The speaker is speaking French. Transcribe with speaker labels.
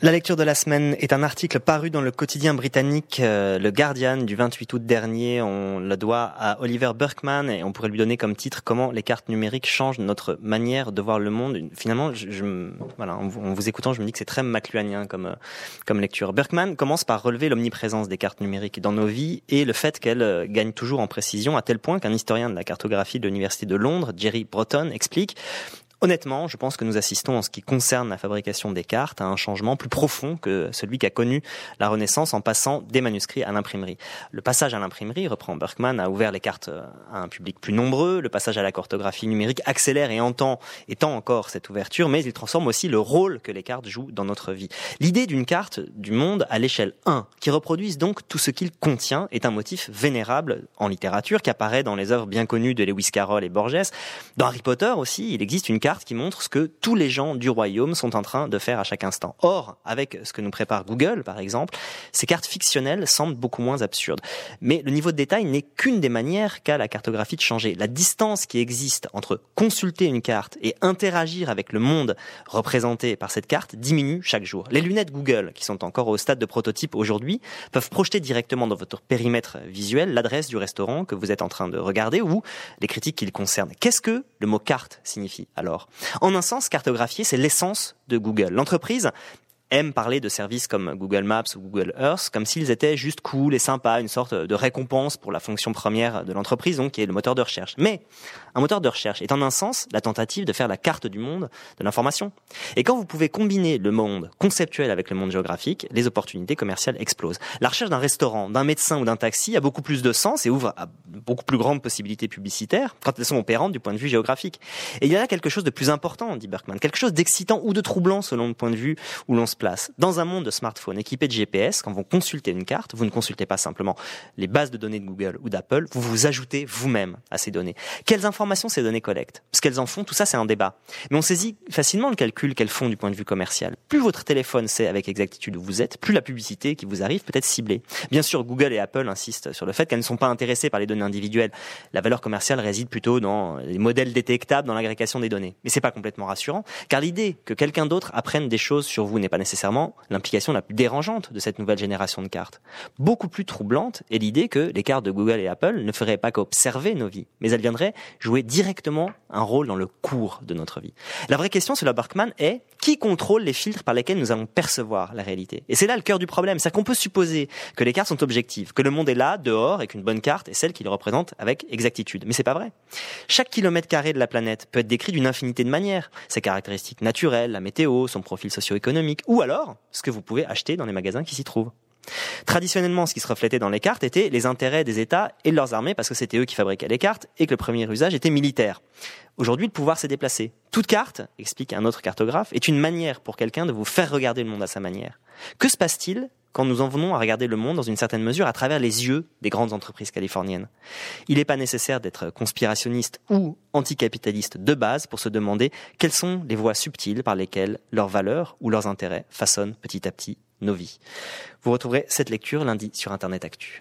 Speaker 1: La lecture de la semaine est un article paru dans le quotidien britannique euh, Le Guardian du 28 août dernier. On le doit à Oliver Burkman et on pourrait lui donner comme titre Comment les cartes numériques changent notre manière de voir le monde. Finalement, je, voilà, en, vous écoutant, je me dis que c'est très McLuhanien comme, euh, comme lecture. Burkman commence par relever l'omniprésence des cartes numériques dans nos vies et le fait qu'elles euh, gagnent toujours en précision à tel point qu'un historien de la cartographie de l'Université de Londres, Jerry Broughton, explique Honnêtement, je pense que nous assistons en ce qui concerne la fabrication des cartes à un changement plus profond que celui qui a connu la Renaissance en passant des manuscrits à l'imprimerie. Le passage à l'imprimerie, reprend Berkman, a ouvert les cartes à un public plus nombreux. Le passage à la cartographie numérique accélère et entend, étend encore cette ouverture, mais il transforme aussi le rôle que les cartes jouent dans notre vie. L'idée d'une carte du monde à l'échelle 1, qui reproduise donc tout ce qu'il contient, est un motif vénérable en littérature qui apparaît dans les œuvres bien connues de Lewis Carroll et Borges. Dans Harry Potter aussi, il existe une carte qui montre ce que tous les gens du royaume sont en train de faire à chaque instant. Or, avec ce que nous prépare Google, par exemple, ces cartes fictionnelles semblent beaucoup moins absurdes. Mais le niveau de détail n'est qu'une des manières qu'a la cartographie de changer. La distance qui existe entre consulter une carte et interagir avec le monde représenté par cette carte diminue chaque jour. Les lunettes Google, qui sont encore au stade de prototype aujourd'hui, peuvent projeter directement dans votre périmètre visuel l'adresse du restaurant que vous êtes en train de regarder ou les critiques qui le concernent. Qu'est-ce que le mot carte signifie alors? En un sens, cartographier, c'est l'essence de Google. L'entreprise aiment parler de services comme Google Maps ou Google Earth comme s'ils étaient juste cool et sympas, une sorte de récompense pour la fonction première de l'entreprise, donc qui est le moteur de recherche. Mais un moteur de recherche est en un sens la tentative de faire la carte du monde de l'information. Et quand vous pouvez combiner le monde conceptuel avec le monde géographique, les opportunités commerciales explosent. La recherche d'un restaurant, d'un médecin ou d'un taxi a beaucoup plus de sens et ouvre à beaucoup plus grandes possibilités publicitaires quand elles sont opérantes du point de vue géographique. Et il y a là quelque chose de plus important, dit Berkman, quelque chose d'excitant ou de troublant selon le point de vue où l'on se place. Dans un monde de smartphones équipé de GPS, quand vous consultez une carte, vous ne consultez pas simplement les bases de données de Google ou d'Apple, vous vous ajoutez vous-même à ces données. Quelles informations ces données collectent? Ce qu'elles en font, tout ça c'est un débat. Mais on saisit facilement le calcul qu'elles font du point de vue commercial. Plus votre téléphone sait avec exactitude où vous êtes, plus la publicité qui vous arrive peut être ciblée. Bien sûr, Google et Apple insistent sur le fait qu'elles ne sont pas intéressées par les données individuelles. La valeur commerciale réside plutôt dans les modèles détectables dans l'agrégation des données. Mais c'est pas complètement rassurant, car l'idée que quelqu'un d'autre apprenne des choses sur vous n'est pas nécessairement l'implication la plus dérangeante de cette nouvelle génération de cartes. Beaucoup plus troublante est l'idée que les cartes de Google et Apple ne feraient pas qu'observer nos vies, mais elles viendraient jouer directement un rôle dans le cours de notre vie. La vraie question, selon Berkman, est qui contrôle les filtres par lesquels nous allons percevoir la réalité? Et c'est là le cœur du problème, c'est qu'on peut supposer que les cartes sont objectives, que le monde est là, dehors, et qu'une bonne carte est celle qui le représente avec exactitude. Mais c'est pas vrai. Chaque kilomètre carré de la planète peut être décrit d'une infinité de manières. Ses caractéristiques naturelles, la météo, son profil socio-économique, ou alors ce que vous pouvez acheter dans les magasins qui s'y trouvent. Traditionnellement, ce qui se reflétait dans les cartes était les intérêts des États et de leurs armées, parce que c'était eux qui fabriquaient les cartes et que le premier usage était militaire. Aujourd'hui, le pouvoir s'est déplacé. Toute carte, explique un autre cartographe, est une manière pour quelqu'un de vous faire regarder le monde à sa manière. Que se passe-t-il quand nous en venons à regarder le monde dans une certaine mesure à travers les yeux des grandes entreprises californiennes. Il n'est pas nécessaire d'être conspirationniste ou anticapitaliste de base pour se demander quelles sont les voies subtiles par lesquelles leurs valeurs ou leurs intérêts façonnent petit à petit nos vies. Vous retrouverez cette lecture lundi sur Internet Actu.